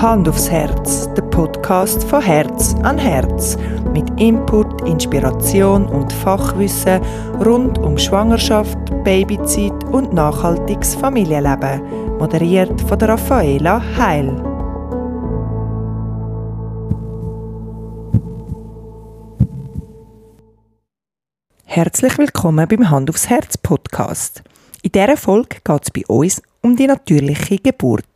Hand aufs Herz, der Podcast von Herz an Herz. Mit Input, Inspiration und Fachwissen rund um Schwangerschaft, Babyzeit und nachhaltiges Familienleben. Moderiert von der Raffaela Heil. Herzlich willkommen beim Hand aufs Herz Podcast. In dieser Folge geht es bei uns um die natürliche Geburt.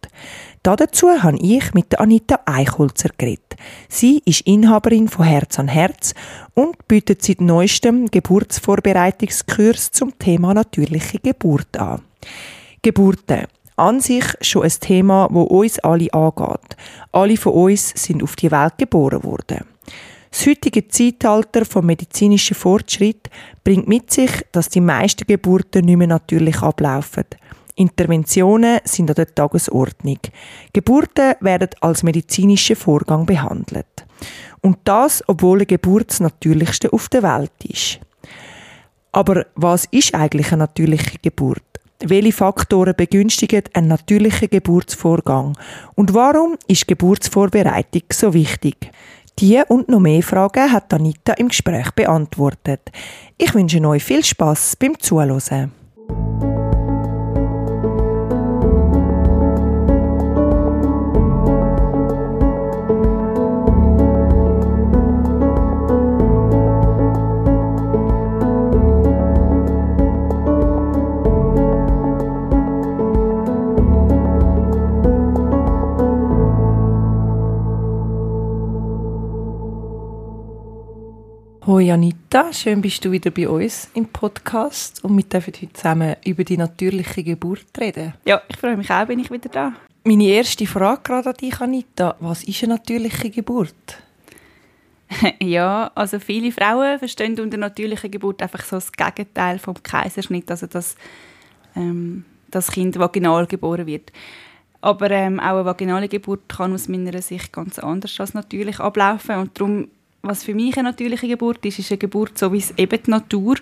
Dazu habe ich mit Anita Eichholzer geredet. Sie ist Inhaberin von Herz an Herz und bietet seit neuestem Geburtsvorbereitungskurs zum Thema natürliche Geburt an. Geburten. An sich schon ein Thema, wo uns alle angeht. Alle von uns sind auf die Welt geboren worden. Das heutige Zeitalter vom medizinischen Fortschritt bringt mit sich, dass die meisten Geburten nicht mehr natürlich ablaufen. Interventionen sind an der Tagesordnung. Geburten werden als medizinischer Vorgang behandelt. Und das, obwohl eine Geburt das Natürlichste auf der Welt ist. Aber was ist eigentlich eine natürliche Geburt? Welche Faktoren begünstigen einen natürlichen Geburtsvorgang? Und warum ist Geburtsvorbereitung so wichtig? Die und noch mehr Fragen hat Anita im Gespräch beantwortet. Ich wünsche euch viel Spaß beim Zuhören. Hoi Anita, schön bist du wieder bei uns im Podcast und wir dürfen heute zusammen über die natürliche Geburt reden. Ja, ich freue mich auch, bin ich wieder da. Meine erste Frage gerade an dich, Anita, was ist eine natürliche Geburt? ja, also viele Frauen verstehen unter natürlicher Geburt einfach so das Gegenteil vom Kaiserschnitt, also dass ähm, das Kind vaginal geboren wird. Aber ähm, auch eine vaginale Geburt kann aus meiner Sicht ganz anders als natürlich ablaufen und darum was für mich eine natürliche Geburt ist, ist eine Geburt, so wie es eben die Natur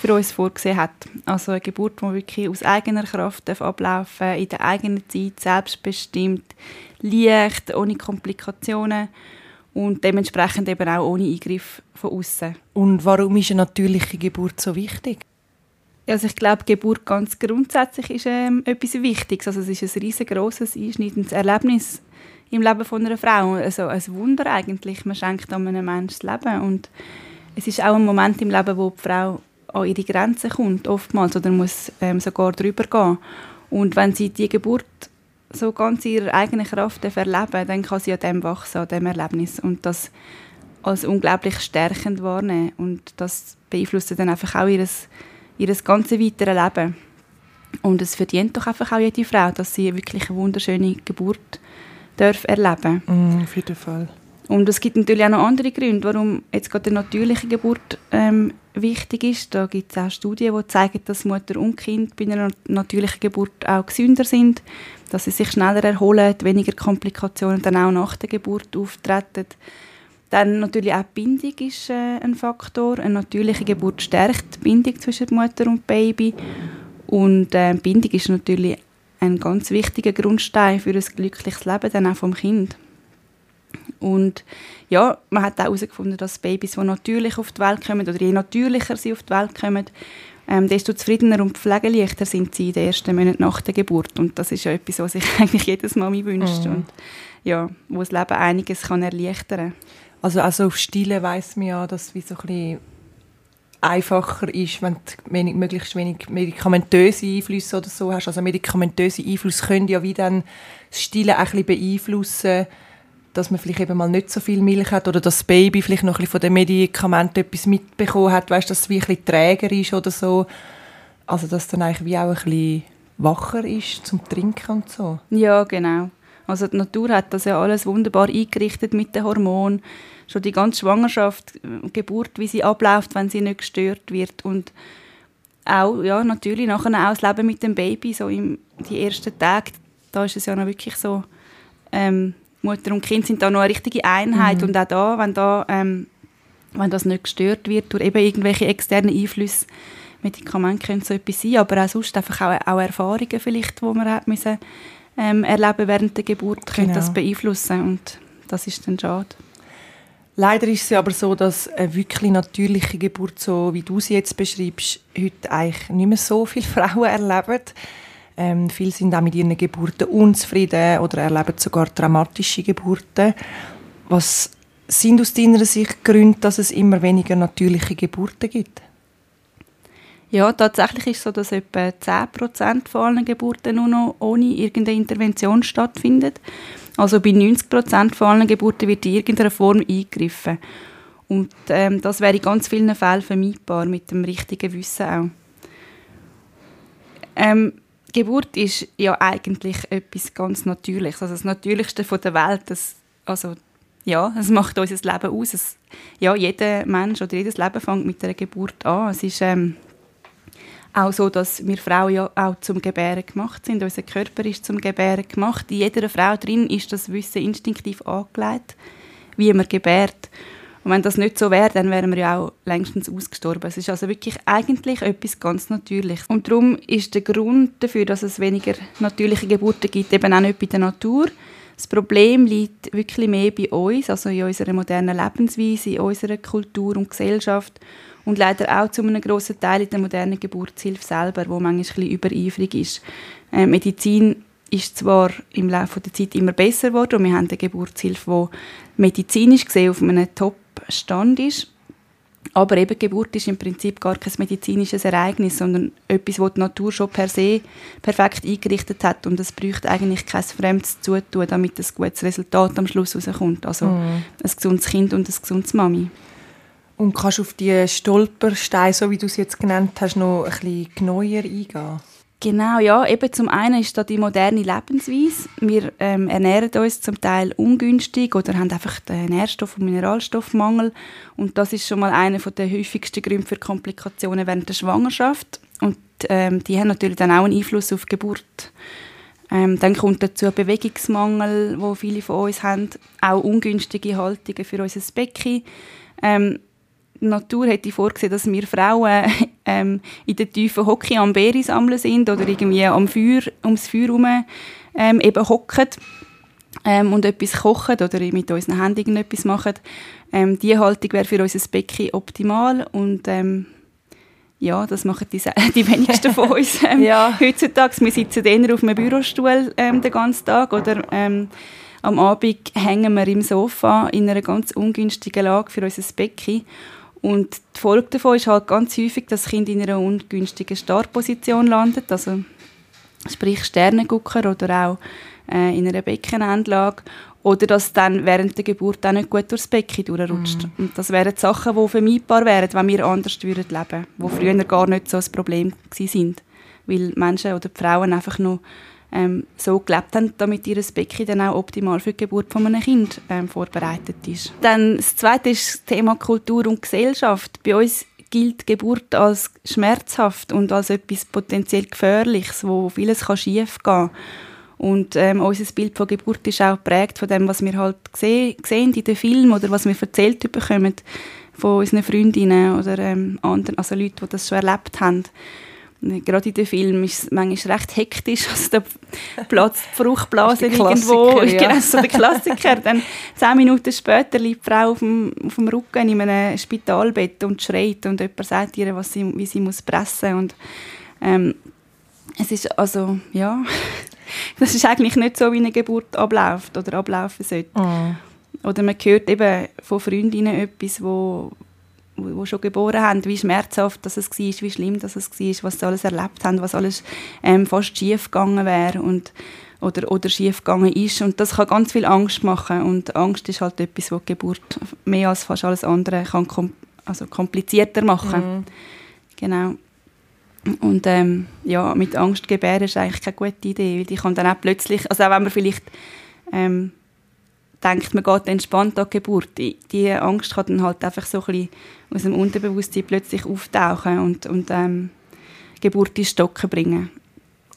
für uns vorgesehen hat. Also eine Geburt, die wirklich aus eigener Kraft ablaufen in der eigenen Zeit, selbstbestimmt, leicht, ohne Komplikationen und dementsprechend eben auch ohne Eingriff von außen. Und warum ist eine natürliche Geburt so wichtig? Also ich glaube, Geburt ganz grundsätzlich ist ähm, etwas Wichtiges. Also es ist ein riesengroßes, einschneidendes Erlebnis im Leben von einer Frau. Also ein Wunder eigentlich. Man schenkt einem Menschen das Leben. Und es ist auch ein Moment im Leben, wo die Frau an ihre Grenzen kommt, oftmals, oder muss ähm, sogar drüber gehen. Und wenn sie die Geburt so ganz ihrer eigenen Kraft erleben dann kann sie an dem wachsen, an dem Erlebnis. Und das als unglaublich stärkend wahrnehmen. Und das beeinflusst dann einfach auch ihr, ihr ganzes weiteres Leben. Und es verdient doch einfach auch jede Frau, dass sie wirklich eine wunderschöne Geburt darf erleben mm, Auf jeden Fall. Und es gibt natürlich auch noch andere Gründe, warum jetzt gerade eine natürliche Geburt ähm, wichtig ist. Da gibt es auch Studien, die zeigen, dass Mutter und Kind bei einer natürlichen Geburt auch gesünder sind, dass sie sich schneller erholen, weniger Komplikationen dann auch nach der Geburt auftreten. Dann natürlich auch die Bindung ist äh, ein Faktor. Eine natürliche Geburt stärkt die Bindung zwischen Mutter und Baby. Und äh, Bindung ist natürlich ein ganz wichtiger Grundstein für ein glückliches Leben, dann auch vom Kind. Und ja, man hat auch herausgefunden, dass Babys, die natürlich auf die Welt kommen, oder je natürlicher sie auf die Welt kommen, ähm, desto zufriedener und pflegeleichter sind sie in den ersten Monaten nach der Geburt. Und das ist ja etwas, was sich eigentlich jedes Mami wünscht. Mhm. Und ja, wo das Leben einiges kann erleichtern kann. Also, also auf Stille weiß man ja, dass wie so ein bisschen einfacher ist, wenn du möglichst wenig medikamentöse Einflüsse oder so hast. Also medikamentöse Einflüsse können ja wie dann das Stillen ein bisschen beeinflussen, dass man vielleicht eben mal nicht so viel Milch hat oder dass das Baby vielleicht noch ein bisschen von den Medikamenten etwas mitbekommen hat, weißt, dass es wie ein bisschen träger ist oder so. Also dass dann eigentlich wie auch ein bisschen wacher ist zum Trinken und so. Ja, genau. Also die Natur hat das ja alles wunderbar eingerichtet mit den Hormonen schon die ganze Schwangerschaft, äh, Geburt, wie sie abläuft, wenn sie nicht gestört wird und auch, ja, natürlich nachher auch das Leben mit dem Baby, so im, die ersten Tage, da ist es ja noch wirklich so, ähm, Mutter und Kind sind da noch eine richtige Einheit mhm. und auch da, wenn da, ähm, wenn das nicht gestört wird durch eben irgendwelche externen Einflüsse, Medikamente können so etwas sein, aber auch sonst einfach auch, auch Erfahrungen vielleicht, die man hat müssen ähm, erleben während der Geburt, Genau. könnte das beeinflussen und das ist dann schade. Leider ist es aber so, dass eine wirklich natürliche Geburt, so wie du sie jetzt beschreibst, heute eigentlich nicht mehr so viele Frauen erleben. Ähm, viele sind auch mit ihren Geburten unzufrieden oder erleben sogar traumatische Geburten. Was sind aus deiner Sicht Gründe, dass es immer weniger natürliche Geburten gibt? Ja, tatsächlich ist es so, dass etwa 10% von allen Geburten nur noch ohne irgendeine Intervention stattfindet. Also bei 90% von allen Geburten wird in irgendeiner Form eingegriffen. Und ähm, das wäre in ganz vielen Fällen vermeidbar, mit dem richtigen Wissen auch. Ähm, Geburt ist ja eigentlich etwas ganz Natürliches, also das Natürlichste von der Welt. Das, also, ja, es macht unser Leben aus. Es, ja, jeder Mensch oder jedes Leben fängt mit einer Geburt an. Es ist ähm, auch so, dass wir Frauen ja auch zum Gebären gemacht sind. Unser Körper ist zum Gebären gemacht. In jeder Frau drin ist das Wissen instinktiv angelegt, wie man gebärt. Und wenn das nicht so wäre, dann wären wir ja auch längstens ausgestorben. Es ist also wirklich eigentlich etwas ganz Natürliches. Und darum ist der Grund dafür, dass es weniger natürliche Geburten gibt, eben auch nicht bei der Natur. Das Problem liegt wirklich mehr bei uns, also in unserer modernen Lebensweise, in unserer Kultur und Gesellschaft und leider auch zu einem grossen Teil in der modernen Geburtshilfe selber, wo manchmal ein bisschen übereifrig ist. Äh, Medizin ist zwar im Laufe der Zeit immer besser geworden und wir haben eine Geburtshilfe, die medizinisch gesehen auf einem Top-Stand ist, aber eben Geburt ist im Prinzip gar kein medizinisches Ereignis, sondern etwas, das die Natur schon per se perfekt eingerichtet hat und es bräuchte eigentlich kein fremdes Zutun, damit ein gutes Resultat am Schluss rauskommt. Also ein gesundes Kind und ein gesundes Mami. Und kannst auf die Stolpersteine, so wie du es jetzt genannt hast, noch ein bisschen genauer eingehen? Genau, ja. Eben zum einen ist da die moderne Lebensweise. Wir ähm, ernähren uns zum Teil ungünstig oder haben einfach den Nährstoff- und Mineralstoffmangel. Und das ist schon mal einer der häufigsten Gründe für Komplikationen während der Schwangerschaft. Und ähm, die haben natürlich dann auch einen Einfluss auf die Geburt. Ähm, dann kommt dazu Bewegungsmangel, wo viele von uns haben, auch ungünstige Haltungen für unser Becken. Ähm, die Natur hätte vorgesehen, dass wir Frauen ähm, in der tiefen Hocke am Beere sammeln sind oder irgendwie am Feuer, ums Feuer herum ähm, eben hocken ähm, und etwas kochen oder mit unseren Händen irgendetwas machen. Ähm, diese Haltung wäre für unser Becken optimal und ähm, ja, das machen die, die wenigsten von uns ähm, Ja. heutzutage. Wir sitzen eher auf einem Bürostuhl ähm, den ganzen Tag oder am Abend hängen wir im Sofa in einer ganz ungünstigen Lage für unser Becken. Und die Folge davon ist halt ganz häufig, dass das Kind in einer ungünstigen Startposition landet, also sprich Sternengucker oder auch äh, in einer Beckenendlage. Oder dass dann während der Geburt auch nicht gut durchs Becken durchrutscht. Und das wären die Sachen, die vermeidbar wären, wenn wir anders würden leben wo früher gar nicht so ein Problem sind, weil Menschen oder die Frauen einfach noch ähm, so gelebt haben, damit ihr Becken dann auch optimal für die Geburt von einem Kind ähm, vorbereitet ist. Dann das Zweite ist das Thema Kultur und Gesellschaft. Bei uns gilt Geburt als schmerzhaft und als etwas potenziell Gefährliches, wo vieles kann schief gehen und ähm, unser Bild von Geburt ist auch geprägt von dem, was wir halt sehen in den Filmen oder was wir erzählt bekommen von unseren Freundinnen oder ähm, anderen, also Leuten, die das schon erlebt haben. Und Gerade in den Filmen ist es manchmal recht hektisch, also platzt die Fruchtblase der irgendwo. Klassiker, ja. Genau, so der Klassiker. Dann zehn Minuten später liegt die Frau auf dem, auf dem Rücken in einem Spitalbett und schreit und jemand sagt ihr, was sie, wie sie muss pressen und ähm, es ist also, ja, das ist eigentlich nicht so, wie eine Geburt abläuft oder ablaufen sollte. Oder man hört eben von Freundinnen etwas, wo, wo, wo schon geboren haben, wie schmerzhaft das es war, wie schlimm das es war, was sie alles erlebt haben, was alles ähm, fast schief gegangen wäre und oder, oder schief gegangen ist. Und das kann ganz viel Angst machen. Und Angst ist halt etwas, was die Geburt mehr als fast alles andere kann kom also komplizierter machen. Genau. Und ähm, ja, mit Angst gebären ist eigentlich keine gute Idee, weil die kann dann auch plötzlich, also auch wenn man vielleicht ähm, denkt, man geht entspannt an die Geburt, die, die Angst kann dann halt einfach so ein bisschen aus dem Unterbewusstsein plötzlich auftauchen und, und ähm, Geburt ins Stocken bringen.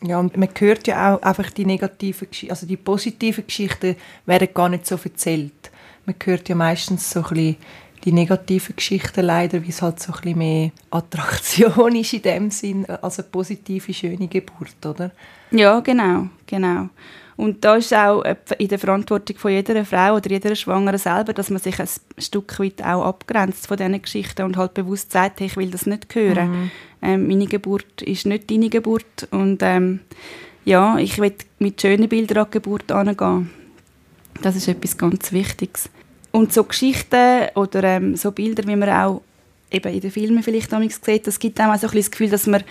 Ja, und man hört ja auch einfach die negativen Geschichten, also die positiven Geschichten werden gar nicht so erzählt. Man hört ja meistens so ein bisschen die negativen Geschichten leider, wie es halt so ein bisschen mehr Attraktion ist in dem Sinn, als eine positive, schöne Geburt, oder? Ja, genau, genau. Und da ist auch in der Verantwortung von jeder Frau oder jeder Schwangeren selber, dass man sich ein Stück weit auch abgrenzt von diesen Geschichten und halt bewusst sagt, hey, ich will das nicht hören. Mhm. Ähm, meine Geburt ist nicht deine Geburt und ähm, ja, ich will mit schönen Bildern an die Geburt angehen. Das ist etwas ganz Wichtiges. Und so Geschichten oder ähm, so Bilder, wie man auch eben in den Filmen vielleicht sieht, das gibt einem auch so ein das Gefühl, dass man,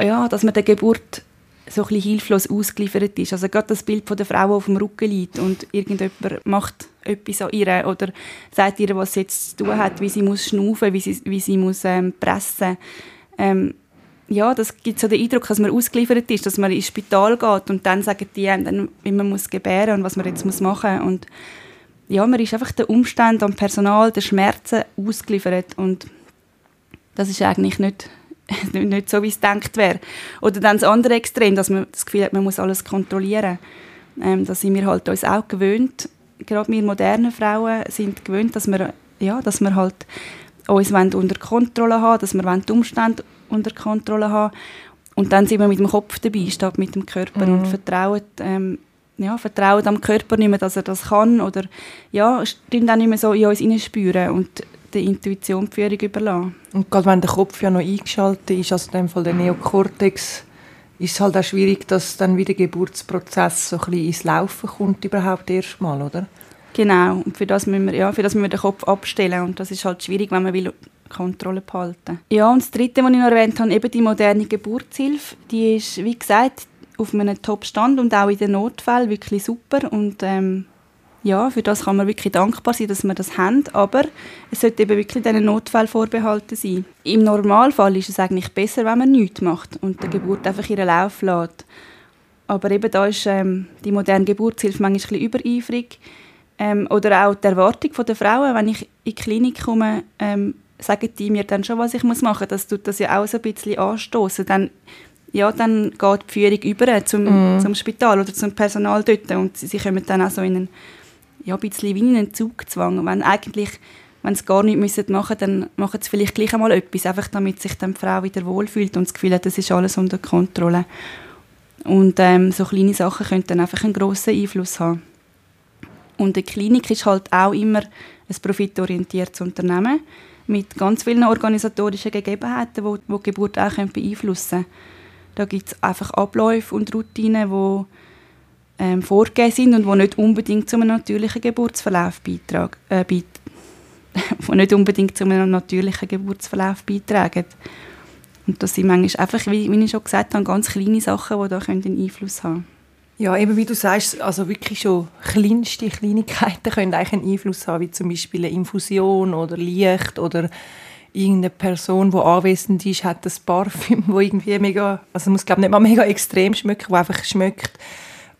ja, dass man der Geburt so ein bisschen hilflos ausgeliefert ist. Also gerade das Bild von der Frau, die auf dem Rücken liegt und irgendjemand macht etwas an ihr oder sagt ihr, was sie jetzt zu tun hat, wie sie muss schnaufen, wie sie, wie sie muss ähm, pressen. Ähm, ja, das gibt so den Eindruck, dass man ausgeliefert ist, dass man ins Spital geht und dann sagen die dann, wie man muss gebären und was man jetzt muss machen und ja, man ist einfach den Umständen, am Personal, den Schmerzen ausgeliefert und das ist eigentlich nicht nicht so, wie es denkt wäre. Oder dann das andere Extrem, dass man das Gefühl hat, man muss alles kontrollieren. Ähm, da sind wir halt uns auch gewöhnt, gerade wir modernen Frauen sind gewöhnt, dass wir, ja, dass wir halt uns unter Kontrolle haben dass wir die Umstände unter Kontrolle haben und dann sind wir mit dem Kopf dabei, statt mit dem Körper mhm. und vertrauen, ähm, ja, vertrauen am Körper nicht mehr, dass er das kann oder ja, dann nicht mehr so in uns spüren und der Intuition die Führung überlassen. Und gerade wenn der Kopf ja noch eingeschaltet ist, also in dem Fall der Neokortex, ist es halt auch schwierig, dass dann wieder der Geburtsprozess so ein bisschen ins Laufen kommt, überhaupt erstmal, oder? Genau, und für das, müssen wir, ja, für das müssen wir den Kopf abstellen und das ist halt schwierig, wenn man will Kontrolle behalten Ja, und das Dritte, was ich noch erwähnt habe, eben die moderne Geburtshilfe, die ist, wie gesagt, auf einem Top-Stand und auch in den Notfällen wirklich super und ähm, ja, für das kann man wirklich dankbar sein, dass wir das haben, aber es sollte eben wirklich diesen Notfall vorbehalten sein. Im Normalfall ist es eigentlich besser, wenn man nichts macht und die Geburt einfach ihren Lauf lässt. Aber eben da ist ähm, die moderne Geburtshilfe manchmal ein bisschen übereifrig. Ähm, oder auch die Erwartung der Frauen, wenn ich in die Klinik komme, ähm, sagen die mir dann schon, was ich machen muss. Das tut das ja auch so ein bisschen anstoßen. Dann, ja, dann geht die Führung über zum, mm. zum Spital oder zum Personal dort und sie, sie kommen dann auch so in einen ja, ein bisschen wie in einen Zugzwang. Wenn eigentlich, wenn sie gar nichts machen müssen, dann machen sie vielleicht gleich einmal etwas, einfach damit sich die Frau wieder wohlfühlt und das Gefühl hat, das ist alles unter Kontrolle. Und ähm, so kleine Sachen können dann einfach einen grossen Einfluss haben. Und eine Klinik ist halt auch immer ein profitorientiertes Unternehmen mit ganz vielen organisatorischen Gegebenheiten, die, die, die Geburt auch beeinflussen können. Da gibt es einfach Abläufe und Routinen, die ähm, vorgegeben sind und die nicht unbedingt zu einem natürlichen Geburtsverlauf beitragen, äh, beit die nicht unbedingt zu einem natürlichen Geburtsverlauf beitragen. Und das sind manchmal einfach, wie, wie ich schon gesagt habe, ganz kleine Sachen, die da einen Einfluss haben ja, eben wie du sagst, also wirklich schon kleinste Kleinigkeiten können eigentlich einen Einfluss haben, wie zum Beispiel eine Infusion oder Licht oder irgendeine Person, die anwesend ist, hat das Parfüm, wo irgendwie mega, also muss glaube nicht mal mega extrem schmecken, wo einfach schmeckt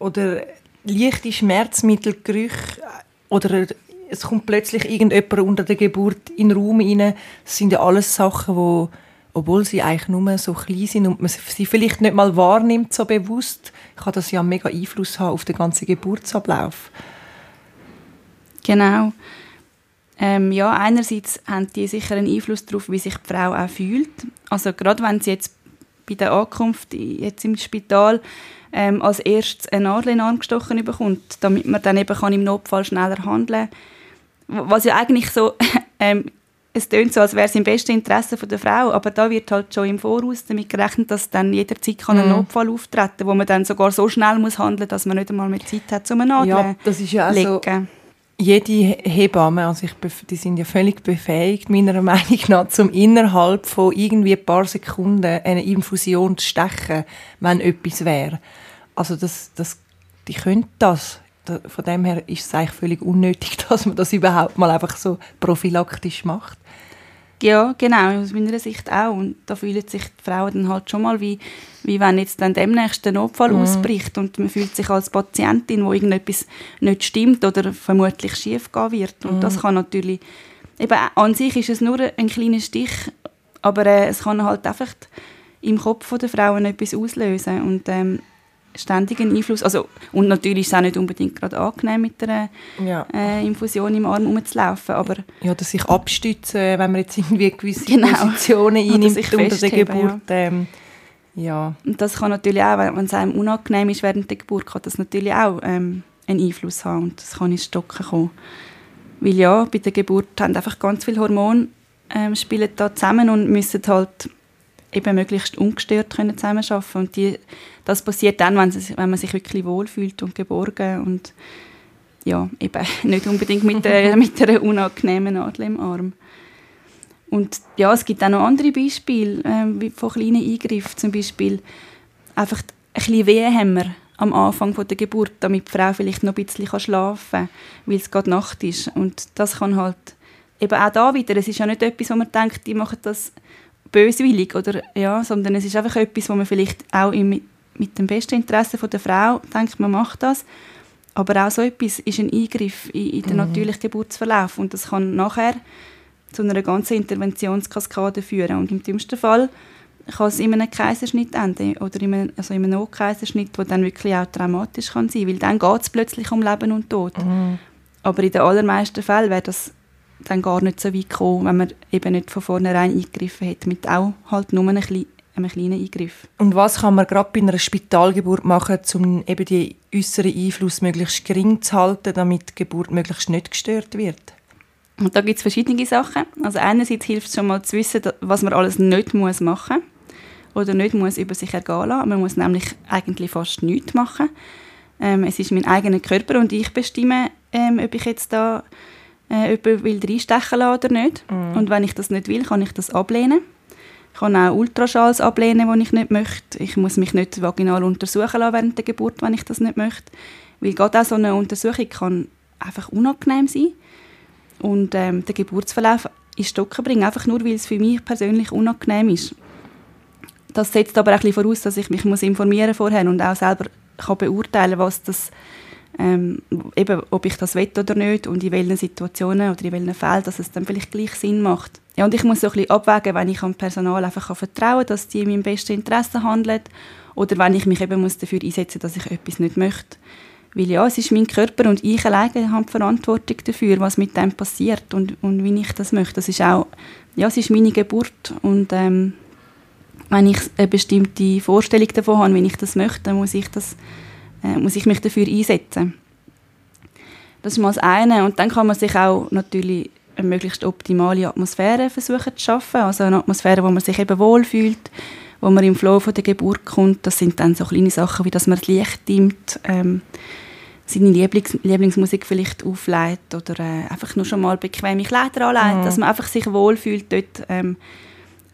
oder leichte Schmerzmittel, Gerüche oder es kommt plötzlich irgendjemand unter der Geburt in den Raum rein. Das sind ja alles Sachen, wo, obwohl sie eigentlich nur so klein sind und man sie vielleicht nicht mal wahrnimmt so bewusst, kann das ja mega Einfluss haben auf den ganzen Geburtsablauf. Genau. Ähm, ja, einerseits haben die sicher einen Einfluss darauf, wie sich die Frau auch fühlt. Also gerade wenn sie jetzt bei der Ankunft jetzt im Spital ähm, als erstes eine Nadel in den Arm gestochen bekommt, damit man dann eben kann im Notfall schneller handeln kann. Was ja eigentlich so, ähm, es tönt so, als wäre es im besten Interesse der Frau, aber da wird halt schon im Voraus damit gerechnet, dass dann jederzeit kann ein mhm. Notfall auftreten kann, wo man dann sogar so schnell muss handeln muss, dass man nicht einmal mehr Zeit hat, um eine Nadel ja, das ist ja also jede Hebamme, also ich, die sind ja völlig befähigt, meiner Meinung nach, um innerhalb von irgendwie ein paar Sekunden eine Infusion zu stechen, wenn etwas wäre. Also das, das, die können das. Von dem her ist es eigentlich völlig unnötig, dass man das überhaupt mal einfach so prophylaktisch macht. Ja, genau, aus meiner Sicht auch. Und da fühlen sich die Frauen dann halt schon mal, wie, wie wenn jetzt dann demnächst ein Notfall mhm. ausbricht und man fühlt sich als Patientin, wo irgendetwas nicht stimmt oder vermutlich schief gehen wird. Und mhm. das kann natürlich, eben an sich ist es nur ein kleiner Stich, aber äh, es kann halt einfach im Kopf der Frauen etwas auslösen. Und ähm, ständigen Einfluss. Also, und natürlich ist es auch nicht unbedingt gerade angenehm, mit einer ja. äh, Infusion im Arm rumzulaufen. Aber ja, dass sich abstützen, wenn man jetzt irgendwie gewisse genau. Positionen einnimmt unter der Geburt. Ja. Ähm, Ja. Und das kann natürlich auch, wenn es einem unangenehm ist während der Geburt, kann das natürlich auch ähm, einen Einfluss haben und das kann ins Stocken kommen. Weil ja, bei der Geburt haben einfach ganz viele Hormone ähm, spielen da zusammen und müssen halt eben möglichst ungestört können zusammenarbeiten und die, das passiert dann, wenn, es, wenn man sich wirklich wohlfühlt und geborgen und ja, eben nicht unbedingt mit, der, mit einer unangenehmen Nadel im Arm. Und ja, es gibt auch noch andere Beispiele äh, wie von kleinen Eingriffen, zum Beispiel einfach ein bisschen Wehenhämmer am Anfang von der Geburt, damit die Frau vielleicht noch ein bisschen schlafen kann, weil es gerade Nacht ist. Und das kann halt eben auch da wieder, es ist ja nicht etwas, wo man denkt, die machen das böswillig, oder, ja, sondern es ist einfach etwas, wo man vielleicht auch im, mit dem besten Interesse von der Frau denkt, man macht das. Aber auch so etwas ist ein Eingriff in, in den mhm. natürlichen Geburtsverlauf und das kann nachher zu einer ganzen Interventionskaskade führen. Und im dümmsten Fall kann es in einem Kaiserschnitt enden oder in einem, also in einem Notkaiserschnitt, der dann wirklich auch traumatisch kann sein weil dann geht es plötzlich um Leben und Tod. Mhm. Aber in den allermeisten Fällen wäre das dann gar nicht so weit gekommen, wenn man eben nicht von vornherein eingegriffen hätte, mit auch halt nur einem, kleinen, einem kleinen Eingriff. Und was kann man gerade bei einer Spitalgeburt machen, um eben die äußeren Einfluss möglichst gering zu halten, damit die Geburt möglichst nicht gestört wird? Und da gibt es verschiedene Sachen. Also einerseits hilft es schon mal zu wissen, was man alles nicht muss machen oder nicht muss über sich ergehen lassen. Man muss nämlich eigentlich fast nichts machen. Ähm, es ist mein eigener Körper und ich bestimme, ähm, ob ich jetzt da äh, jemanden will reinstechen lassen oder nicht. Mhm. Und wenn ich das nicht will, kann ich das ablehnen. Ich kann auch Ultraschalls ablehnen, die ich nicht möchte. Ich muss mich nicht vaginal untersuchen lassen während der Geburt, wenn ich das nicht möchte. Weil gerade auch so eine Untersuchung kann einfach unangenehm sein und ähm, den Geburtsverlauf in Stocken bringen, einfach nur, weil es für mich persönlich unangenehm ist. Das setzt aber auch ein bisschen voraus, dass ich mich muss informieren vorher und auch selber kann beurteilen, was das ähm, eben, ob ich das will oder nicht und in welchen Situationen oder in welchen Fällen, dass es dann vielleicht gleich Sinn macht. Ja, und ich muss so ein bisschen abwägen, wenn ich am Personal einfach vertrauen kann, dass die in meinem besten Interesse handeln oder wenn ich mich eben muss dafür einsetzen muss, dass ich etwas nicht möchte. Weil ja, es ist mein Körper und ich alleine habe die Verantwortung dafür, was mit dem passiert und, und wie ich das möchte. Das ist auch, ja, es ist meine Geburt und ähm, wenn ich eine bestimmte Vorstellung davon habe, wie ich das möchte, dann muss ich, das, äh, muss ich mich dafür einsetzen. Das ist mal das eine. Und dann kann man sich auch natürlich eine möglichst optimale Atmosphäre versuchen zu schaffen. Also eine Atmosphäre, wo man sich eben wohlfühlt, wo man im Flow von der Geburt kommt. Das sind dann so kleine Sachen, wie dass man das Licht dimmt, ähm, seine Lieblings Lieblingsmusik vielleicht auflegt oder äh, einfach nur schon mal bequeme Kleider anlegt, mhm. dass man einfach sich wohlfühlt dort, ähm,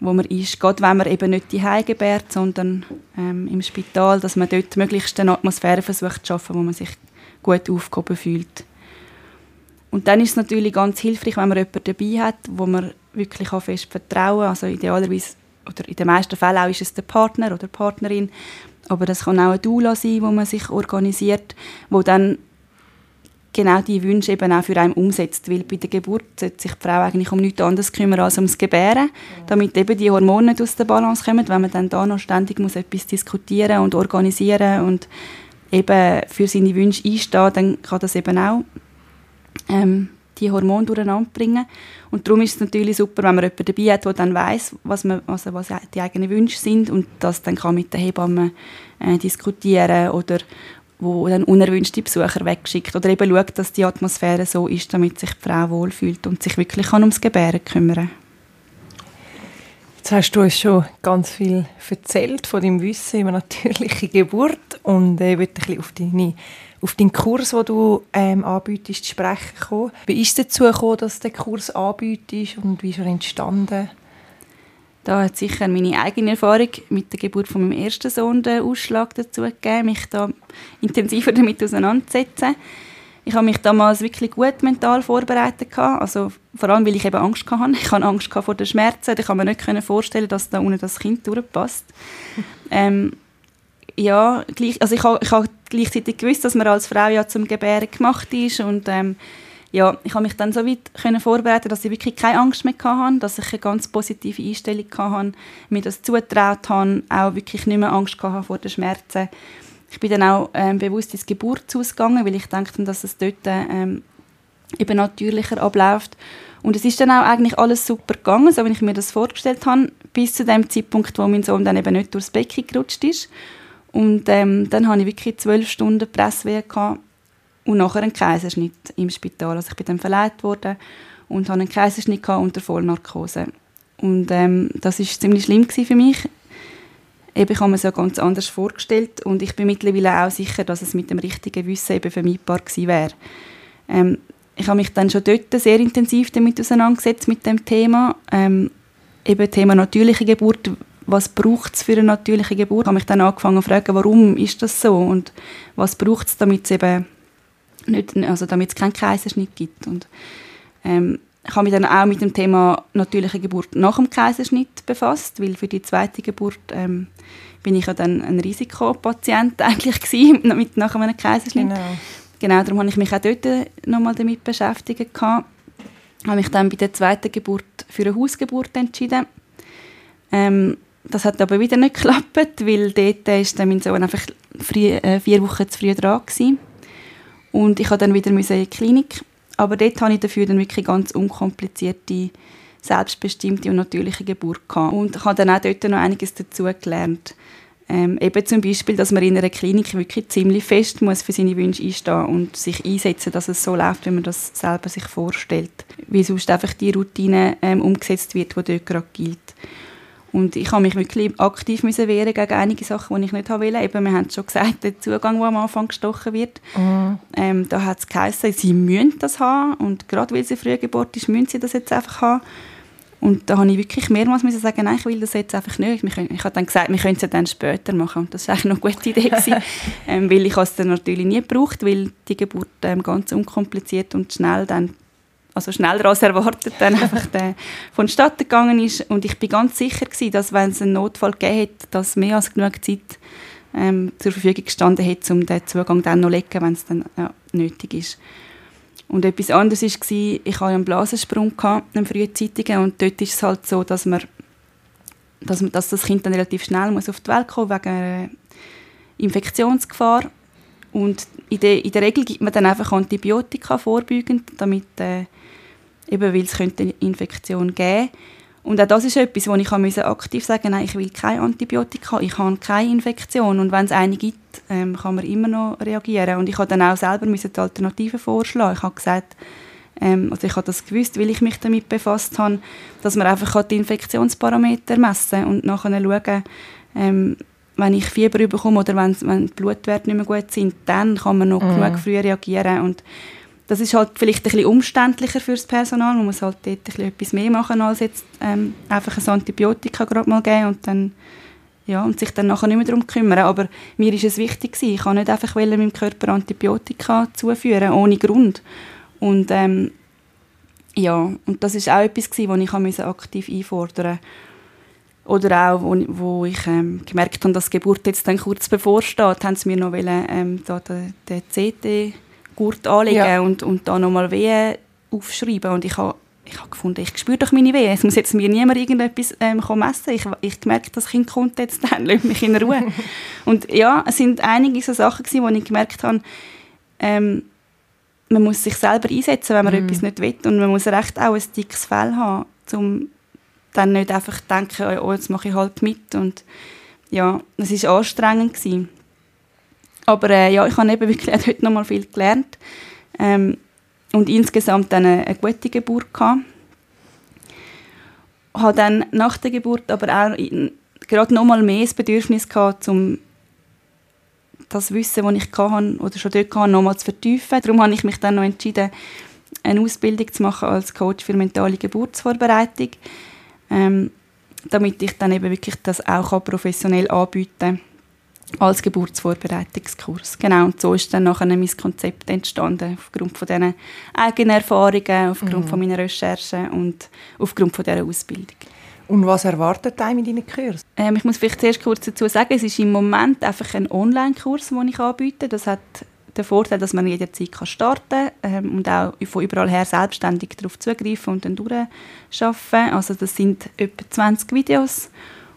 wo man ist, gerade wenn man eben nicht die gebärt, sondern ähm, im Spital, dass man dort möglichst eine Atmosphäre versucht zu schaffen, wo man sich gut aufgehoben fühlt. Und dann ist es natürlich ganz hilfreich, wenn man jemanden dabei hat, wo man wirklich auch fest vertrauen. Also idealerweise, oder in den meisten Fällen auch ist es der Partner oder die Partnerin, aber das kann auch ein Doula sein, wo man sich organisiert, wo dann genau die Wünsche eben auch für einen umsetzt. Weil bei der Geburt sollte sich die Frau eigentlich um nichts anderes kümmern als ums Gebären, damit eben die Hormone nicht aus der Balance kommen, wenn man dann da noch ständig muss etwas diskutieren und organisieren und eben für seine Wünsche einstehen, dann kann das eben auch ähm, die Hormone durcheinander bringen. Und darum ist es natürlich super, wenn man jemanden dabei hat, der dann weiß, was, also was die eigenen Wünsche sind und das dann kann mit der Hebamme äh, diskutieren oder wo dann unerwünschte Besucher wegschickt oder eben schaut, dass die Atmosphäre so ist, damit sich die Frau wohlfühlt und sich wirklich ums Gebären kümmern Jetzt hast du uns schon ganz viel erzählt von deinem Wissen über natürliche Geburt und äh, ich möchte ein auf deine auf deinen Kurs, den du ähm, anbietest, zu sprechen kommen. Wie ist es dazu gekommen, dass du den Kurs anbietest und wie ist er entstanden? Da hat sicher meine eigene Erfahrung mit der Geburt von meinem ersten Sohn den Ausschlag dazu gegeben, mich da intensiver damit auseinanderzusetzen. Ich habe mich damals wirklich gut mental vorbereitet also vor allem, weil ich eben Angst hatte. Ich hatte Angst vor den Schmerzen. Ich kann mir nicht vorstellen, dass da ohne das Kind durchpasst. ähm, ja, gleich, also ich habe ich ha gleichzeitig gewusst, dass man als Frau ja zum Gebären gemacht ist und ähm, ja, ich habe mich dann so weit können vorbereiten, dass ich wirklich keine Angst mehr hatte, dass ich eine ganz positive Einstellung hatte, mir das zutraut habe, auch wirklich nicht mehr Angst hatte vor den Schmerzen. Ich bin dann auch ähm, bewusst ins Geburtshaus gegangen, weil ich dachte, dass es dort ähm, eben natürlicher abläuft. Und es ist dann auch eigentlich alles super gegangen, so wie ich mir das vorgestellt habe, bis zu dem Zeitpunkt, wo mein Sohn dann eben nicht durchs Becken gerutscht ist. Und ähm, dann hatte ich wirklich zwölf Stunden Presswehe und nachher einen Kaiserschnitt im Spital. Also ich bin dann verleiht worden und hatte einen Kaiserschnitt unter Vollnarkose. Und ähm, das war ziemlich schlimm für mich. Eben, ich habe mir es ja ganz anders vorgestellt und ich bin mittlerweile auch sicher, dass es mit dem richtigen Wissen eben vermeidbar gewesen wäre. Ähm, ich habe mich dann schon dort sehr intensiv damit auseinandergesetzt mit dem Thema. Ähm, eben Thema natürliche Geburt, was braucht es für eine natürliche Geburt? Ich habe mich dann angefangen zu fragen, warum ist das so und was braucht es, damit es eben nicht, also damit es keinen Kaiserschnitt gibt. Und, ähm, ich habe mich dann auch mit dem Thema natürliche Geburt nach dem Kaiserschnitt befasst, weil für die zweite Geburt ähm, bin ich ja dann ein Risikopatient eigentlich gewesen, mit nach einem Kaiserschnitt. Genau. genau, darum habe ich mich auch dort nochmal damit beschäftigt. Gehabt. habe mich dann bei der zweiten Geburt für eine Hausgeburt entschieden. Ähm, das hat aber wieder nicht geklappt, weil dort ist dann mein Sohn einfach äh, vier Wochen zu früh dran gewesen. Und ich musste dann wieder in die Klinik. Aber dort hatte ich dafür dann wirklich ganz unkomplizierte, selbstbestimmte und natürliche Geburt gehabt. Und ich habe dann auch dort noch einiges dazu gelernt. Ähm, eben zum Beispiel, dass man in einer Klinik wirklich ziemlich fest muss für seine Wünsche einstehen und sich einsetzen, dass es so läuft, wie man das selber sich vorstellt. Wie sonst einfach die Routine ähm, umgesetzt wird, die dort gerade gilt. Und ich habe mich wirklich aktiv müssen wehren gegen einige Sachen, die ich nicht wollte. Eben, wir haben schon gesagt, der Zugang, der am Anfang gestochen wird, mhm. ähm, da hat es geheißen, sie müssen das haben. Und gerade weil sie Frühgeburt ist, müssen sie das jetzt einfach haben. Und da habe ich wirklich mehrmals müssen sagen, nein, ich will das jetzt einfach nicht. Ich, habe dann gesagt, wir können es ja dann später machen. Und das war eigentlich noch eine gute Idee. ähm, weil ich es dann natürlich nie gebraucht, weil die Geburt ähm, ganz unkompliziert und schnell dann also schneller als erwartet, dann einfach der vonstatten gegangen ist. Und ich bin ganz sicher gewesen, dass wenn es einen Notfall gegeben hätte, dass mehr als genug Zeit ähm, zur Verfügung gestanden hätte, um den Zugang dann noch zu legen, wenn es dann ja, nötig ist. Und etwas anderes war, ich hatte einen Blasensprung, gehabt, einen frühzeitigen, und dort ist es halt so, dass man dass, dass das Kind dann relativ schnell muss auf die Welt kommen wegen einer Infektionsgefahr. Und in der, in der Regel gibt man dann einfach Antibiotika vorbeugend, damit äh, eben weil es könnte eine Infektion geben und auch das ist etwas, wo ich aktiv sagen nein, ich will keine Antibiotika, ich habe keine Infektion. Und wenn es eine gibt, ähm, kann man immer noch reagieren. Und ich habe dann auch selber die Alternativen vorschlagen. Ich habe gesagt, ähm, also ich habe das gewusst, weil ich mich damit befasst habe, dass man einfach die Infektionsparameter messen kann und nachher schauen, ähm, wenn ich Fieber bekomme oder wenn, wenn die Blutwerte nicht mehr gut sind, dann kann man noch mm. genug früh reagieren. Und das ist halt vielleicht ein bisschen umständlicher für das Personal. Man muss halt dort ein bisschen etwas mehr machen, als jetzt ähm, einfach ein Antibiotika gerade mal geben und dann ja, und sich dann nachher nicht mehr darum kümmern. Aber mir ist es wichtig gewesen. Ich kann nicht einfach meinem Körper Antibiotika zuführen, ohne Grund. Und ähm, ja, und das ist auch etwas gewesen, was ich aktiv einfordern musste. Oder auch, wo, wo ich ähm, gemerkt habe, dass die Geburt jetzt dann kurz bevorsteht, haben sie mir noch wollen, ähm, da den, den CT Gurt anlegen ja. und, und da nochmal Wehen aufschreiben. Und ich habe ich habe gefunden, ich spüre doch meine Wehen. Es muss jetzt mir niemand irgendetwas ähm, messen. Ich, ich gemerkt, das Kind kommt jetzt dann, lass mich in Ruhe. und ja, es sind einige so Sachen gewesen, wo ich gemerkt habe, ähm, man muss sich selber einsetzen, wenn man mm. etwas nicht will. Und man muss recht auch ein dickes Fell haben, um dann nicht einfach zu denken, oh, jetzt mache ich halt mit. Und ja, es war anstrengend. Gewesen. Aber äh, ja, ich habe eben wirklich heute noch mal viel gelernt ähm, und insgesamt dann eine, eine gute Geburt gehabt. Habe dann nach der Geburt aber auch gerade noch mal mehr das Bedürfnis gehabt, um das Wissen, das ich hatte, oder schon dort hatte, noch mal zu vertiefen. Darum habe ich mich dann noch entschieden, eine Ausbildung zu machen als Coach für mentale Geburtsvorbereitung, ähm, damit ich dann eben wirklich das auch professionell anbieten kann als Geburtsvorbereitungskurs. Genau, und so ist dann nachher mein Konzept entstanden, aufgrund von diesen eigenen Erfahrungen, aufgrund mhm. von meiner Recherchen und aufgrund von dieser Ausbildung. Und was erwartet einem in deinen Kursen? Ähm, ich muss vielleicht zuerst kurz dazu sagen, es ist im Moment einfach ein Online-Kurs, den ich anbiete. Das hat den Vorteil, dass man jederzeit starten kann ähm, und auch von überall her selbstständig darauf zugreifen und dann durcharbeiten. Also das sind etwa 20 Videos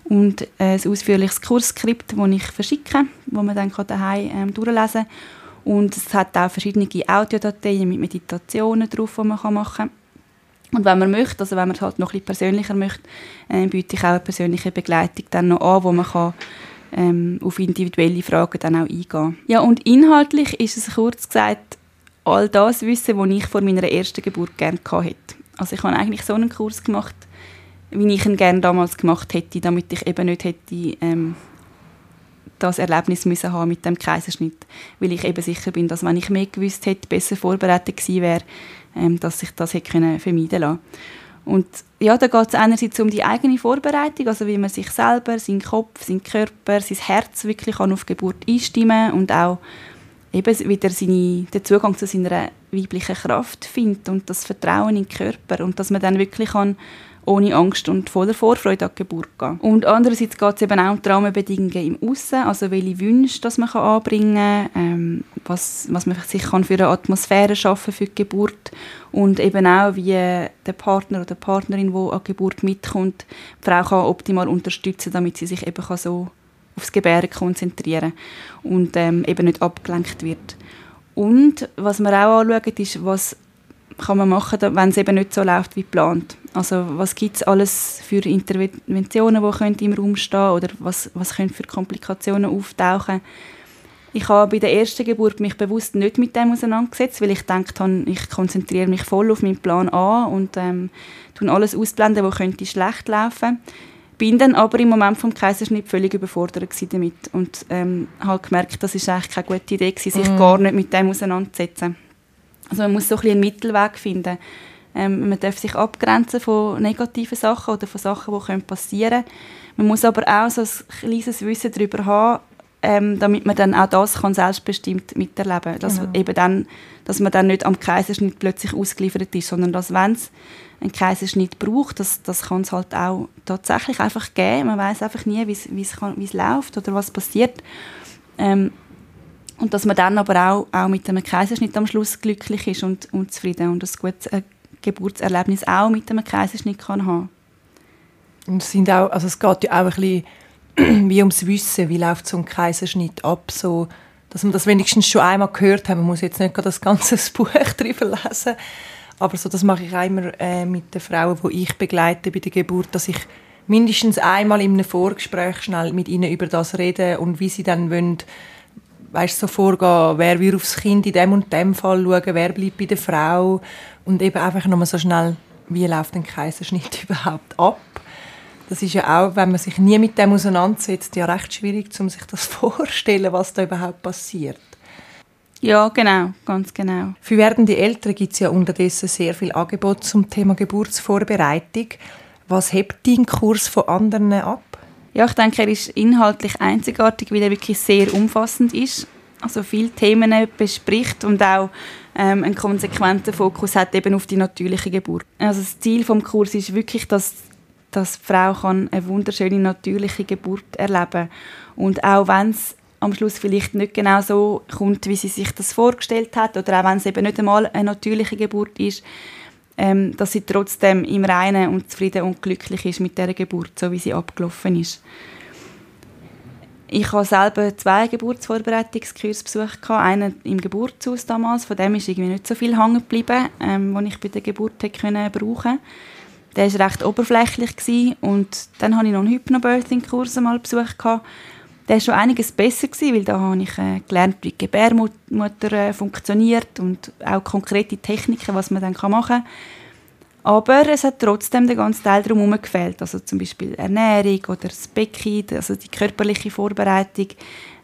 und äh, ein ausführliches Kursskript, das ich verschicke, wo man dann daheim ähm, durchlesen kann. Und es hat auch verschiedene Audiodateien mit Meditationen drauf, die man machen kann. Und wenn man möchte, also wenn man es halt noch bisschen persönlicher möchte, äh, biete ich auch eine persönliche Begleitung dann noch an, wo man kann, ähm, auf individuelle Fragen dann auch eingehen Ja, und inhaltlich ist es kurz gesagt all das Wissen, was ich vor meiner ersten Geburt gerne hatte. Also ich habe eigentlich so einen Kurs gemacht, wie ich ihn gerne damals gemacht hätte, damit ich eben nicht hätte ähm, das Erlebnis müssen haben mit dem Kaiserschnitt, weil ich eben sicher bin, dass wenn ich mehr gewusst hätte, besser vorbereitet gewesen wäre, ähm, dass ich das hätte können vermeiden lassen. Und ja, da geht es einerseits um die eigene Vorbereitung, also wie man sich selber, seinen Kopf, seinen Körper, sein Herz wirklich kann auf Geburt einstimmen und auch eben wieder seine, den Zugang zu seiner weiblichen Kraft findet und das Vertrauen in den Körper und dass man dann wirklich kann ohne Angst und voller Vorfreude an die Geburt gehen. Und andererseits geht es eben auch um die Rahmenbedingungen im Aussen, also welche Wünsche das man kann anbringen kann, ähm, was, was man sich kann für eine Atmosphäre schaffen für die Geburt und eben auch, wie der Partner oder die Partnerin, die an die Geburt mitkommt, die Frau kann optimal unterstützen, damit sie sich eben kann so aufs Gebären konzentrieren und ähm, eben nicht abgelenkt wird. Und was wir auch anschauen, ist, was kann man machen, wenn es eben nicht so läuft wie geplant. Also was gibt es alles für Interventionen, die im Raum stehen oder was, was können für Komplikationen auftauchen. Ich habe bei der ersten Geburt mich bewusst nicht mit dem auseinandergesetzt, weil ich gedacht habe, ich konzentriere mich voll auf meinen Plan A und ähm, tun alles ausblenden, was könnte schlecht laufen. Bin dann aber im Moment vom Kaiserschnitt völlig überfordert damit und ähm, habe gemerkt, das ist eigentlich keine gute Idee sich mm. gar nicht mit dem auseinanderzusetzen. Also man muss so ein einen Mittelweg finden. Ähm, man darf sich abgrenzen von negativen Sachen oder von Sachen, die passieren können. Man muss aber auch so ein kleines Wissen darüber haben, ähm, damit man dann auch das kann selbstbestimmt miterleben kann. Dass, genau. eben dann, dass man dann nicht am Kaiserschnitt plötzlich ausgeliefert ist, sondern dass, wenn es einen Kaiserschnitt braucht, das, das kann es halt auch tatsächlich einfach geben. Man weiß einfach nie, wie es läuft oder was passiert. Ähm, und dass man dann aber auch, auch mit einem Kaiserschnitt am Schluss glücklich ist und, und zufrieden und ein gutes äh, Geburtserlebnis auch mit einem Kaiserschnitt kann haben. Und es, sind auch, also es geht ja auch ein bisschen wie ums Wissen, wie läuft so ein Kaiserschnitt ab, so, dass man das wenigstens schon einmal gehört hat. Man muss jetzt nicht das ganze Buch drüber lesen, aber so, das mache ich auch immer äh, mit den Frauen, die ich begleite bei der Geburt, dass ich mindestens einmal in einem Vorgespräch schnell mit ihnen über das rede und wie sie dann wollen, weißt, so vorgehen, wer wird aufs Kind in dem und dem Fall schauen, wer bleibt bei der Frau und eben einfach nochmal so schnell, wie läuft ein Kaiserschnitt überhaupt ab. Das ist ja auch, wenn man sich nie mit dem auseinandersetzt, ja recht schwierig, um sich das vorzustellen, was da überhaupt passiert. Ja, genau, ganz genau. Für werdende Eltern gibt es ja unterdessen sehr viel Angebot zum Thema Geburtsvorbereitung. Was hebt dein Kurs von anderen ab? Ja, ich denke, er ist inhaltlich einzigartig, weil er wirklich sehr umfassend ist. Also viele Themen bespricht und auch ähm, einen konsequenten Fokus hat eben auf die natürliche Geburt. Also das Ziel vom Kurs ist wirklich, dass, dass die Frau kann eine wunderschöne natürliche Geburt erleben und auch wenn es am Schluss vielleicht nicht genau so kommt, wie sie sich das vorgestellt hat oder auch wenn es eben nicht einmal eine natürliche Geburt ist, ähm, dass sie trotzdem im Reinen und zufrieden und glücklich ist mit der Geburt, so wie sie abgelaufen ist. Ich habe selber zwei Geburtsvorbereitungskurse besucht, einen im Geburtshaus damals, von dem ist irgendwie nicht so viel hängen geblieben, ähm, ich bei der Geburt können brauchen. Der war recht oberflächlich und dann habe ich noch einen Hypnobirthing-Kurs mal besucht, der war schon einiges besser, gewesen, weil da habe ich äh, gelernt, wie Gebärmutter äh, funktioniert und auch konkrete Techniken, was man dann machen kann. Aber es hat trotzdem den ganzen Teil drumherum gefehlt, also zum Beispiel Ernährung oder das Becken, also die körperliche Vorbereitung,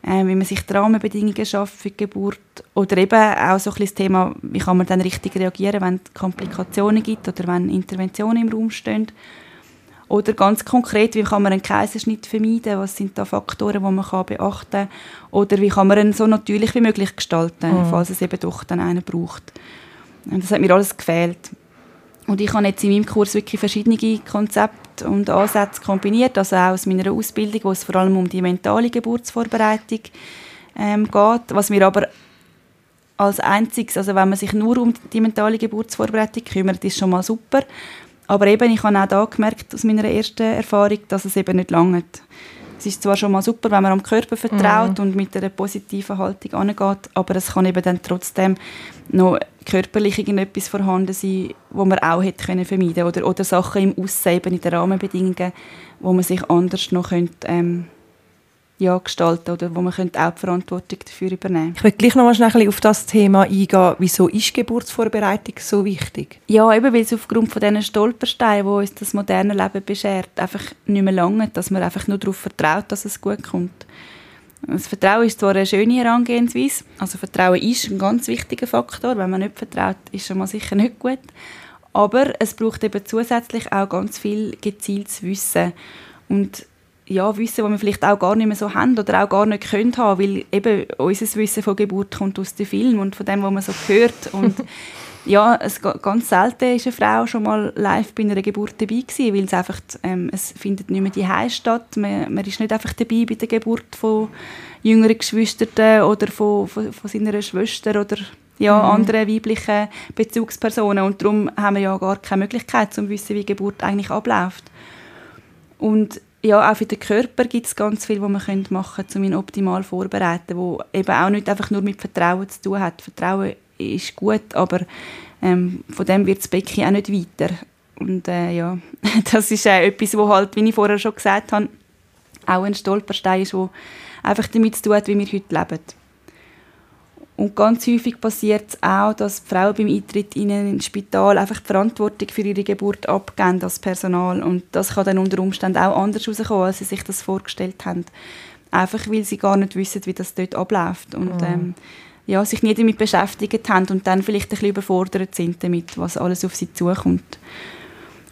äh, wie man sich die Rahmenbedingungen schafft für die Geburt oder eben auch so ein das Thema, wie kann man dann richtig reagieren, wenn es Komplikationen gibt oder wenn Interventionen im Raum stehen. Oder ganz konkret, wie kann man einen Kaiserschnitt vermeiden? Was sind da Faktoren, die man kann beachten kann? Oder wie kann man ihn so natürlich wie möglich gestalten, mhm. falls es eben doch dann einen braucht? Und das hat mir alles gefehlt. Und ich habe jetzt in meinem Kurs wirklich verschiedene Konzepte und Ansätze kombiniert, also auch aus meiner Ausbildung, wo es vor allem um die mentale Geburtsvorbereitung ähm, geht, was mir aber als einziges, also wenn man sich nur um die mentale Geburtsvorbereitung kümmert, ist schon mal super. Aber eben, ich habe auch da gemerkt, aus meiner ersten Erfahrung, dass es eben nicht langt. es ist zwar schon mal super, wenn man am Körper vertraut mm. und mit einer positiven Haltung angeht, aber es kann eben dann trotzdem noch körperlich irgendetwas vorhanden sein, wo man auch hätte können vermeiden oder oder Sachen im Aussen, eben in den Rahmenbedingungen, wo man sich anders noch könnte, ähm, ja, gestalten oder wo man könnte auch die Verantwortung dafür übernehmen Ich will gleich noch mal schnell auf das Thema eingehen. Wieso ist Geburtsvorbereitung so wichtig? Ja, eben weil es aufgrund von diesen Stolpersteinen, die uns das moderne Leben beschert, einfach nicht mehr lange, dass man einfach nur darauf vertraut, dass es gut kommt. Das Vertrauen ist zwar eine schöne Herangehensweise, also Vertrauen ist ein ganz wichtiger Faktor. Wenn man nicht vertraut, ist schon mal sicher nicht gut. Aber es braucht eben zusätzlich auch ganz viel gezieltes Wissen. Und ja, Wissen, das wir vielleicht auch gar nicht mehr so haben oder auch gar nicht können haben, weil eben unser Wissen von Geburt kommt aus dem Film und von dem, was man so hört. Und ja, es, ganz selten ist eine Frau schon mal live bei einer Geburt dabei gewesen, weil es einfach, ähm, es findet nicht mehr die Heim statt. Man, man, ist nicht einfach dabei bei der Geburt von jüngeren Geschwistern oder von, von, von seiner Schwester oder ja, mhm. anderen weiblichen Bezugspersonen. Und darum haben wir ja gar keine Möglichkeit, zu wissen, wie Geburt eigentlich abläuft. Und ja, auch für den Körper gibt es ganz viel, was man machen könnte, um ihn optimal vorzubereiten, wo eben auch nicht einfach nur mit Vertrauen zu tun hat. Vertrauen ist gut, aber ähm, von dem wird das Becken auch nicht weiter. Und äh, ja, das ist äh, etwas, wo halt, wie ich vorher schon gesagt habe, auch ein Stolperstein ist, wo einfach damit zu tun hat, wie wir heute leben. Und ganz häufig passiert es auch, dass Frauen beim Eintritt in ein Spital einfach die Verantwortung für ihre Geburt abgeben als Personal. Und das kann dann unter Umständen auch anders herauskommen, als sie sich das vorgestellt haben. Einfach, weil sie gar nicht wissen, wie das dort abläuft. Und mhm. ähm, ja, sich nie damit beschäftigt haben und dann vielleicht ein bisschen überfordert sind damit, was alles auf sie zukommt.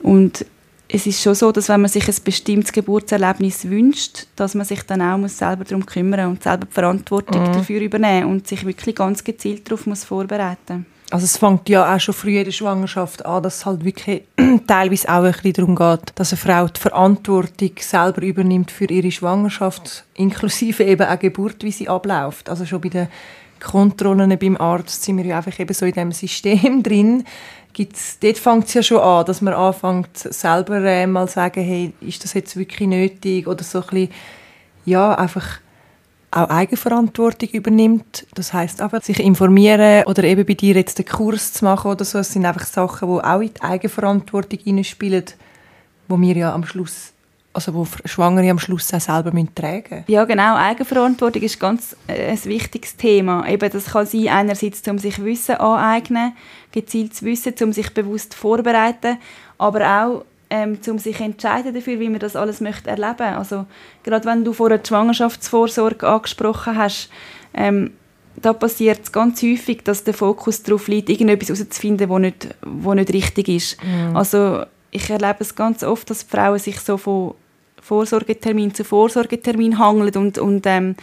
Und es ist schon so, dass wenn man sich ein bestimmtes Geburtserlebnis wünscht, dass man sich dann auch muss selber darum kümmern und selber die Verantwortung mhm. dafür übernehmen und sich wirklich ganz gezielt darauf muss vorbereiten also es fängt ja auch schon früh in der Schwangerschaft an, dass es halt wirklich teilweise auch ein bisschen darum geht, dass eine Frau die Verantwortung selber übernimmt für ihre Schwangerschaft, inklusive eben auch Geburt, wie sie abläuft. Also schon bei den Kontrollen beim Arzt sind wir ja einfach eben so in diesem System drin, gibt's, dort fängt es ja schon an, dass man anfängt, selber äh, mal sagen, hey, ist das jetzt wirklich nötig? Oder so ein bisschen, ja, einfach auch Eigenverantwortung übernimmt. Das heißt aber, sich informieren oder eben bei dir jetzt den Kurs zu machen oder so, das sind einfach Sachen, die auch in die Eigenverantwortung hineinspielen, wo wir ja am Schluss also wo Schwangere am Schluss auch selber tragen müssen. Ja, genau. Eigenverantwortung ist ganz äh, ein wichtiges Thema. Eben, das kann sein, einerseits, um sich Wissen aneignen, gezieltes Wissen, um sich bewusst vorzubereiten, aber auch ähm, um sich entscheiden dafür, wie man das alles möchte erleben. Also gerade wenn du vorher die Schwangerschaftsvorsorge angesprochen hast, ähm, da passiert es ganz häufig, dass der Fokus darauf liegt, irgendetwas herauszufinden, was nicht, wo nicht richtig ist. Mhm. Also ich erlebe es ganz oft, dass Frauen sich so von Vorsorgetermin zu Vorsorgetermin hangelt und, und ähm,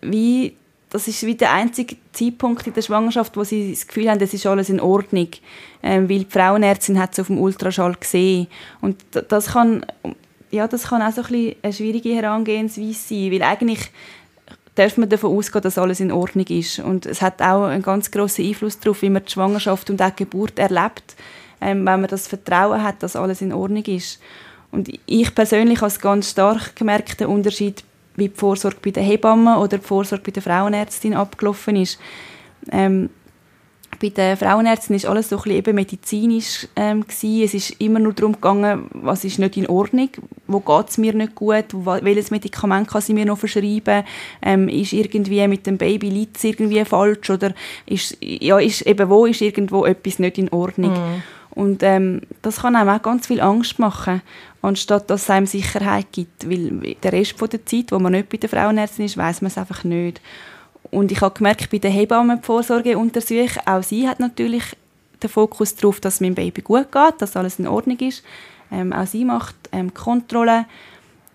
wie das ist wie der einzige Zeitpunkt in der Schwangerschaft, wo sie das Gefühl haben, es ist alles in Ordnung, ähm, weil die Frauenärztin hat es auf dem Ultraschall gesehen. Und das kann ja das kann auch so ein bisschen eine schwierige Herangehensweise sein, weil eigentlich darf man davon ausgehen, dass alles in Ordnung ist. Und es hat auch einen ganz großen Einfluss darauf, wie man die Schwangerschaft und auch die Geburt erlebt, ähm, wenn man das Vertrauen hat, dass alles in Ordnung ist. Und ich persönlich habe es ganz stark gemerkt, den Unterschied, wie die Vorsorge bei den Hebammen oder die Vorsorge bei der Frauenärztin abgelaufen ist. Ähm, bei der Frauenärztin ist alles so ein bisschen eben medizinisch ähm, gewesen. Es ist immer nur darum gegangen, was ist nicht in Ordnung, wo es mir nicht gut, welches Medikament kann sie mir noch verschreiben, ähm, ist irgendwie mit dem Baby liegt irgendwie falsch oder ist, ja, ist eben wo ist irgendwo etwas nicht in Ordnung. Mm. Und ähm, das kann einem auch ganz viel Angst machen, anstatt dass es einem Sicherheit gibt. Weil der Rest der Zeit, wo man nicht bei der Frauenärztin ist, weiß man es einfach nicht. Und ich habe gemerkt, bei der Hebammenvorsorgeuntersuchung, auch sie hat natürlich den Fokus darauf, dass es meinem Baby gut geht, dass alles in Ordnung ist. Ähm, auch sie macht ähm, Kontrollen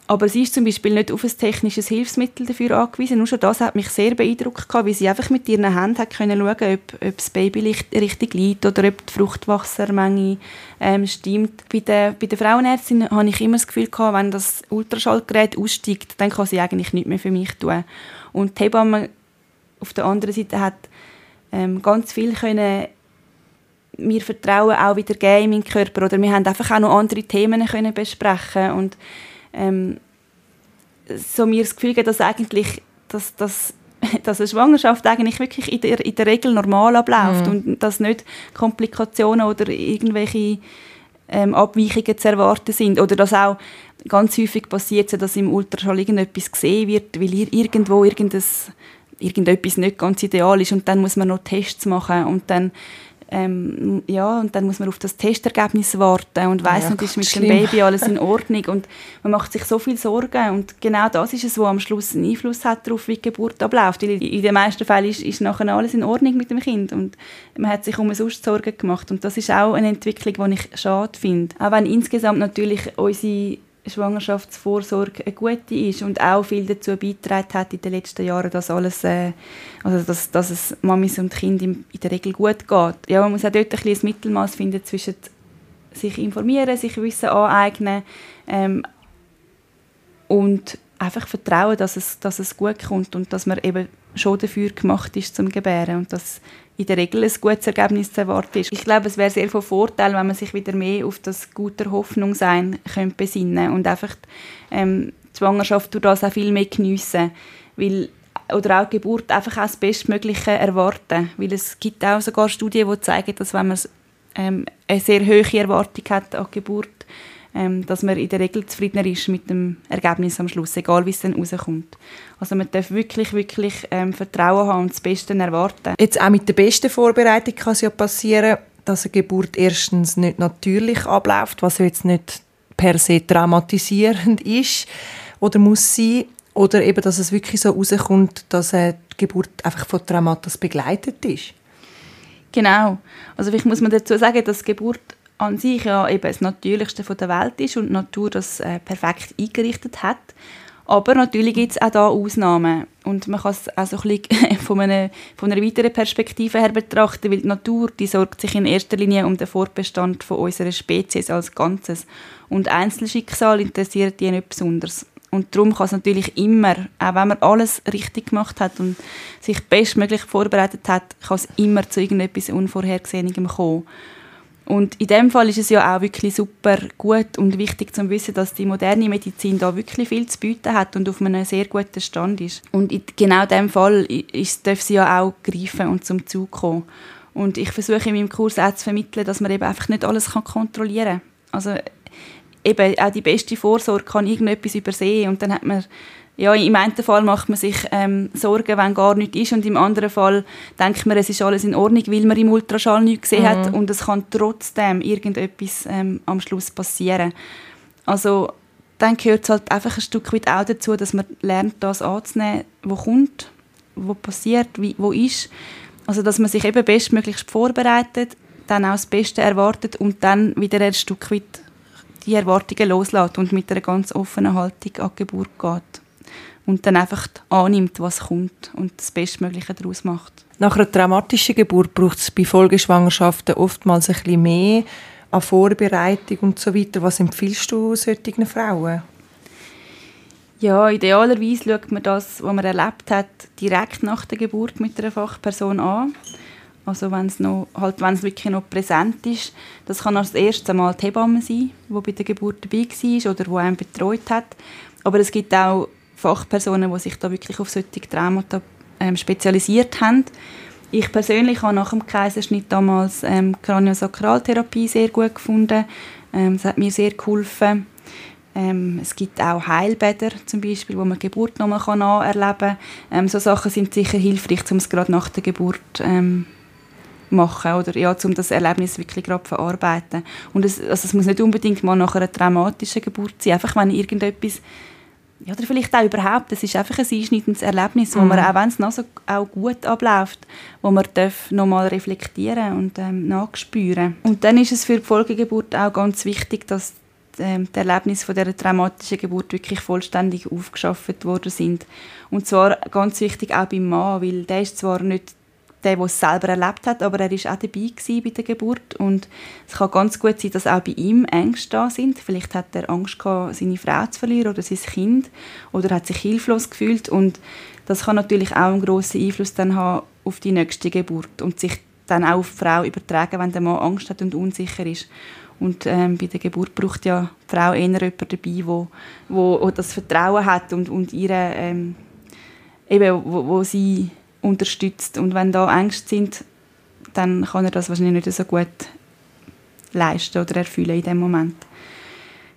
aber sie ist zum Beispiel nicht auf ein technisches Hilfsmittel dafür angewiesen. Nur schon das hat mich sehr beeindruckt, wie sie einfach mit ihren Händen hat können schauen ob, ob das Baby richtig liegt oder ob die Fruchtwassermenge ähm, stimmt. Bei der, bei der Frauenärztin habe ich immer das Gefühl, gehabt, wenn das Ultraschallgerät aussteigt, dann kann sie eigentlich nichts mehr für mich tun. Und die Hebamme auf der anderen Seite hat ähm, ganz viel können mir Vertrauen auch wieder geben in meinen Körper. Oder wir haben einfach auch noch andere Themen können besprechen und ähm, so mir das Gefühl gegeben, dass eigentlich dass, dass, dass eine Schwangerschaft eigentlich wirklich in der, in der Regel normal abläuft mhm. und dass nicht Komplikationen oder irgendwelche ähm, Abweichungen zu erwarten sind oder dass auch ganz häufig passiert, dass im Ultraschall irgendetwas gesehen wird, weil irgendwo irgendetwas, irgendetwas nicht ganz ideal ist und dann muss man noch Tests machen und dann ähm, ja, und dann muss man auf das Testergebnis warten und weiß ja, nicht, ist mit schlimm. dem Baby alles in Ordnung und man macht sich so viel Sorgen und genau das ist es, was am Schluss einen Einfluss hat darauf, wie die Geburt abläuft. Weil in den meisten Fällen ist, ist nachher alles in Ordnung mit dem Kind und man hat sich um sonst Sorgen gemacht und das ist auch eine Entwicklung, die ich schade finde. Auch wenn insgesamt natürlich unsere Schwangerschaftsvorsorge eine gute ist und auch viel dazu beigetragen hat in den letzten Jahren, dass alles, äh, also dass, dass es Mamis und Kind in, in der Regel gut geht. Ja, man muss auch dort ein bisschen Mittelmaß finden zwischen sich informieren, sich Wissen aneignen ähm, und einfach vertrauen, dass es, dass es gut kommt und dass man eben schon dafür gemacht ist zum Gebären und dass in der Regel ein gutes Ergebnis zu erwarten ist. Ich glaube, es wäre sehr von Vorteil, wenn man sich wieder mehr auf das gute Hoffnung sein könnte besinnen und einfach ähm, die Schwangerschaft durch das auch viel mehr geniessen, weil oder auch die Geburt einfach auch das Bestmögliche erwarten, weil es gibt auch sogar Studien, die zeigen, dass wenn man ähm, eine sehr hohe Erwartung hat an die Geburt, ähm, dass man in der Regel zufriedener ist mit dem Ergebnis am Schluss, egal wie es dann rauskommt. Also man darf wirklich, wirklich ähm, Vertrauen haben und das Beste erwarten. Jetzt auch mit der besten Vorbereitung kann es ja passieren, dass eine Geburt erstens nicht natürlich abläuft, was jetzt nicht per se traumatisierend ist oder muss sein, oder eben, dass es wirklich so rauskommt, dass die Geburt einfach von Traumatas begleitet ist. Genau. Also ich muss man dazu sagen, dass Geburt an sich ja eben das Natürlichste der Welt ist und die Natur das äh, perfekt eingerichtet hat. Aber natürlich gibt es auch da Ausnahmen. Und man kann es auch so ein bisschen von, einer, von einer weiteren Perspektive her betrachten, weil die Natur die sorgt sich in erster Linie um den Fortbestand von unserer Spezies als Ganzes. Und Einzelschicksal interessiert die nicht besonders. Und darum kann es natürlich immer, auch wenn man alles richtig gemacht hat und sich bestmöglich vorbereitet hat, kann es immer zu irgendetwas Unvorhergesehenem kommen. Und in dem Fall ist es ja auch wirklich super gut und wichtig zu wissen, dass die moderne Medizin da wirklich viel zu bieten hat und auf einem sehr guten Stand ist. Und in genau dem Fall ist, darf sie ja auch greifen und zum Zug kommen. Und ich versuche in meinem Kurs auch zu vermitteln, dass man eben einfach nicht alles kontrollieren kann. Also eben auch die beste Vorsorge kann irgendetwas übersehen und dann hat man ja, im einen Fall macht man sich ähm, Sorgen, wenn gar nichts ist und im anderen Fall denkt man, es ist alles in Ordnung, weil man im Ultraschall nichts gesehen mhm. hat und es kann trotzdem irgendetwas ähm, am Schluss passieren. Also dann gehört es halt einfach ein Stück weit auch dazu, dass man lernt, das anzunehmen, was kommt, was passiert, wie, wo ist. Also dass man sich eben bestmöglichst vorbereitet, dann auch das Beste erwartet und dann wieder ein Stück weit die Erwartungen loslässt und mit einer ganz offenen Haltung an die Geburt geht und dann einfach annimmt, was kommt und das Bestmögliche daraus macht. Nach einer traumatischen Geburt braucht es bei Folgeschwangerschaften oftmals ein bisschen mehr an Vorbereitung und so weiter. Was empfiehlst du solchen Frauen? Ja, idealerweise schaut man das, was man erlebt hat, direkt nach der Geburt mit einer Fachperson an. Also wenn es noch, halt, wenn es wirklich noch präsent ist. Das kann als erstes einmal die Hebamme sein, die bei der Geburt dabei war oder die einen betreut hat. Aber es gibt auch Fachpersonen, die sich da wirklich auf solche Traumata ähm, spezialisiert haben. Ich persönlich habe nach dem Kaiserschnitt damals ähm, Kraniosakraltherapie sehr gut gefunden. Ähm, es hat mir sehr geholfen. Ähm, es gibt auch Heilbäder zum Beispiel, wo man Geburt nochmal nacherleben kann. Ähm, so Sachen sind sicher hilfreich, um es gerade nach der Geburt ähm, machen oder ja, um das Erlebnis wirklich gerade verarbeiten. Und es, also es muss nicht unbedingt mal nach einer traumatischen Geburt sein. Einfach wenn irgendetwas ja, oder vielleicht auch überhaupt, es ist einfach ein einschneidendes Erlebnis, wo mhm. man, auch wenn es noch so auch gut abläuft, wo man darf nochmal reflektieren und ähm, nachspüren. Und dann ist es für die Folgegeburt auch ganz wichtig, dass ähm, die Erlebnisse von dieser traumatischen Geburt wirklich vollständig aufgeschafft worden sind. Und zwar ganz wichtig auch beim Mann, weil der ist zwar nicht der, der es selber erlebt hat, aber er war auch dabei bei der Geburt und es kann ganz gut sein, dass auch bei ihm Ängste da sind. Vielleicht hat er Angst gehabt, seine Frau zu verlieren oder sein Kind oder hat sich hilflos gefühlt und das kann natürlich auch einen grossen Einfluss dann haben auf die nächste Geburt und sich dann auch auf die Frau übertragen, wenn der Mann Angst hat und unsicher ist. Und ähm, bei der Geburt braucht ja die Frau eher jemanden dabei, wo, wo, wo das Vertrauen hat und, und ihre, ähm, eben, wo, wo sie unterstützt. Und wenn da Ängste sind, dann kann er das wahrscheinlich nicht so gut leisten oder erfüllen in dem Moment.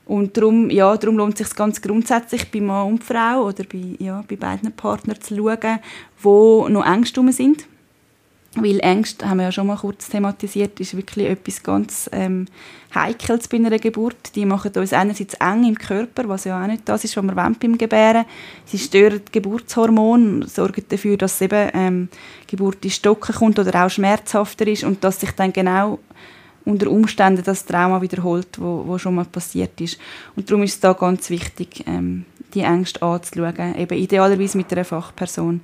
Und darum, ja, darum lohnt es sich ganz grundsätzlich bei Mann und Frau oder bei, ja, bei beiden Partnern zu schauen, wo noch Ängste sind. Weil Ängste, haben wir ja schon mal kurz thematisiert, ist wirklich etwas ganz ähm, Heikles bei einer Geburt. Die machen uns einerseits eng im Körper, was ja auch nicht das ist, was wir wollen beim Gebären. Sie stören die Geburtshormone, sorgen dafür, dass eben ähm, Geburt in Stocken kommt oder auch schmerzhafter ist und dass sich dann genau unter Umständen das Trauma wiederholt, wo, wo schon mal passiert ist. Und darum ist es da ganz wichtig, ähm, die Ängste anzuschauen, eben idealerweise mit einer Fachperson.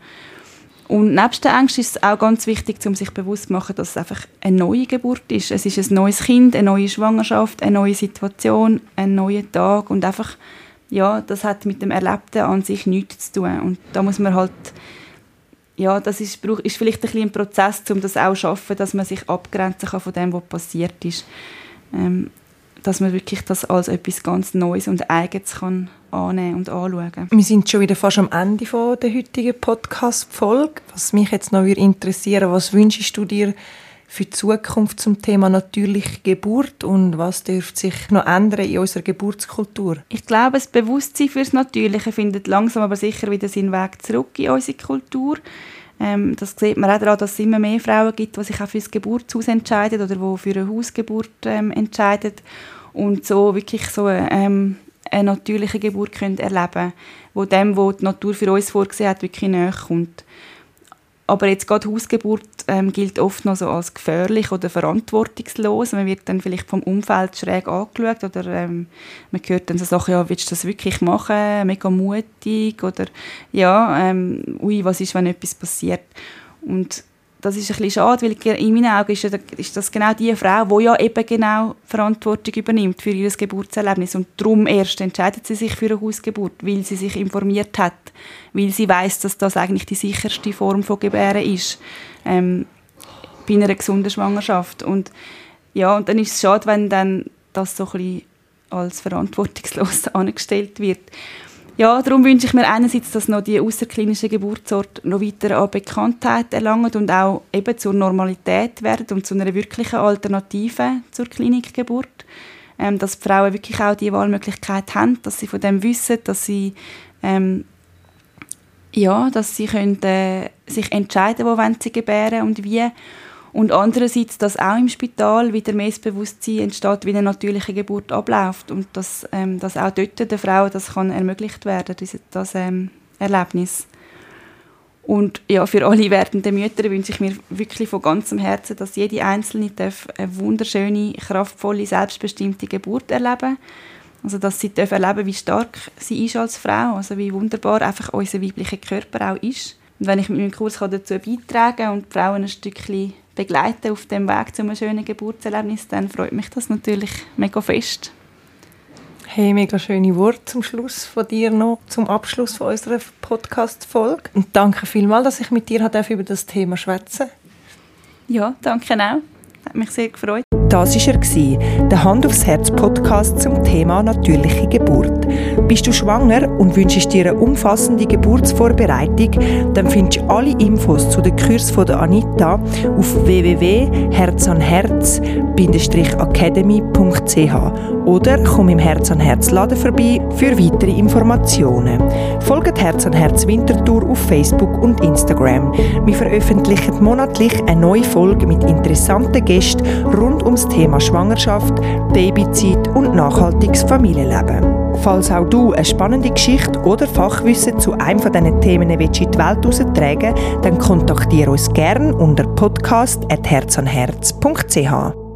Und nebst der Ängsten ist es auch ganz wichtig, um sich bewusst zu machen, dass es einfach eine neue Geburt ist. Es ist ein neues Kind, eine neue Schwangerschaft, eine neue Situation, ein neuer Tag und einfach, ja, das hat mit dem Erlebten an sich nichts zu tun. Und da muss man halt ja, das ist, ist vielleicht ein, ein Prozess, um das auch zu schaffen, dass man sich abgrenzen kann von dem, was passiert ist. Ähm, dass man wirklich das als etwas ganz Neues und Eigenes kann annehmen und anschauen. Wir sind schon wieder fast am Ende von der heutigen Podcast-Folge. Was mich jetzt noch interessieren was wünschst du dir für die Zukunft zum Thema natürliche Geburt und was dürfte sich noch ändern in unserer Geburtskultur? Ich glaube, das Bewusstsein für das Natürliche findet langsam aber sicher wieder seinen Weg zurück in unsere Kultur. Ähm, das sieht man auch daran, dass es immer mehr Frauen gibt, die sich auch für das Geburtshaus entscheiden oder die für eine Hausgeburt ähm, entscheiden und so wirklich so ähm, eine natürliche Geburt können erleben wo dem, wo die Natur für uns vorgesehen hat, wirklich näher kommt. Aber jetzt gerade Hausgeburt ähm, gilt oft noch so als gefährlich oder verantwortungslos. Man wird dann vielleicht vom Umfeld schräg angeschaut oder ähm, man hört dann so Sachen, ja, willst du das wirklich machen? Mega mutig oder ja, ähm, ui, was ist, wenn etwas passiert? Und das ist ein bisschen schade, weil in meinen Augen ist, das genau die Frau, die ja eben genau Verantwortung übernimmt für ihr Geburtserlebnis und darum erst entscheidet sie sich für eine Hausgeburt, weil sie sich informiert hat, weil sie weiß, dass das eigentlich die sicherste Form von Gebären ist ähm, bei einer gesunden Schwangerschaft und ja, und dann ist es schade, wenn dann das so ein bisschen als verantwortungslos angestellt wird. Ja, darum wünsche ich mir einerseits, dass noch die außerklinischen Geburtsorte noch weiter an Bekanntheit erlangen und auch eben zur Normalität werden und zu einer wirklichen Alternative zur Klinikgeburt. Ähm, dass die Frauen wirklich auch die Wahlmöglichkeit haben, dass sie von dem wissen, dass sie ähm, ja, dass sie können, äh, sich entscheiden, wo sie gebären und wie und andererseits, dass auch im Spital wieder mehr Bewusstsein entsteht, wie eine natürliche Geburt abläuft und dass, ähm, dass auch dort der Frau das kann ermöglicht werden, das, das ähm, Erlebnis. Und ja, für alle werdenden Mütter wünsche ich mir wirklich von ganzem Herzen, dass jede Einzelne darf eine wunderschöne, kraftvolle, selbstbestimmte Geburt erleben Also, dass sie darf erleben wie stark sie ist als Frau, also wie wunderbar einfach unser weiblicher Körper auch ist. Und wenn ich mit meinem Kurs dazu beitragen kann und die Frauen ein Stückchen begleiten auf dem Weg zu einem schönen Geburtserlebnis, dann freut mich das natürlich mega fest. Hey, mega schöne Worte zum Schluss von dir noch, zum Abschluss von unserer Podcast-Folge. Und danke vielmals, dass ich mit dir über das Thema schwätzen Ja, danke auch. Hat mich sehr gefreut. Das war er, der Hand aufs Herz Podcast zum Thema natürliche Geburt. Bist du schwanger und wünschst dir eine umfassende Geburtsvorbereitung, dann findest du alle Infos zu den Kurs von der Anita auf www.herzanherz-academy.ch oder komm im Herz an Herz Laden vorbei für weitere Informationen. Folgt Herz an Herz Winterthur auf Facebook und Instagram. Wir veröffentlichen monatlich eine neue Folge mit interessanten Gästen rund ums Thema Schwangerschaft, Babyzeit und nachhaltiges Familienleben. Falls auch du eine spannende Geschichte oder Fachwissen zu einem von diesen Themen willst in die Welt heraustragen dann kontaktiere uns gerne unter podcast.herzanherz.ch.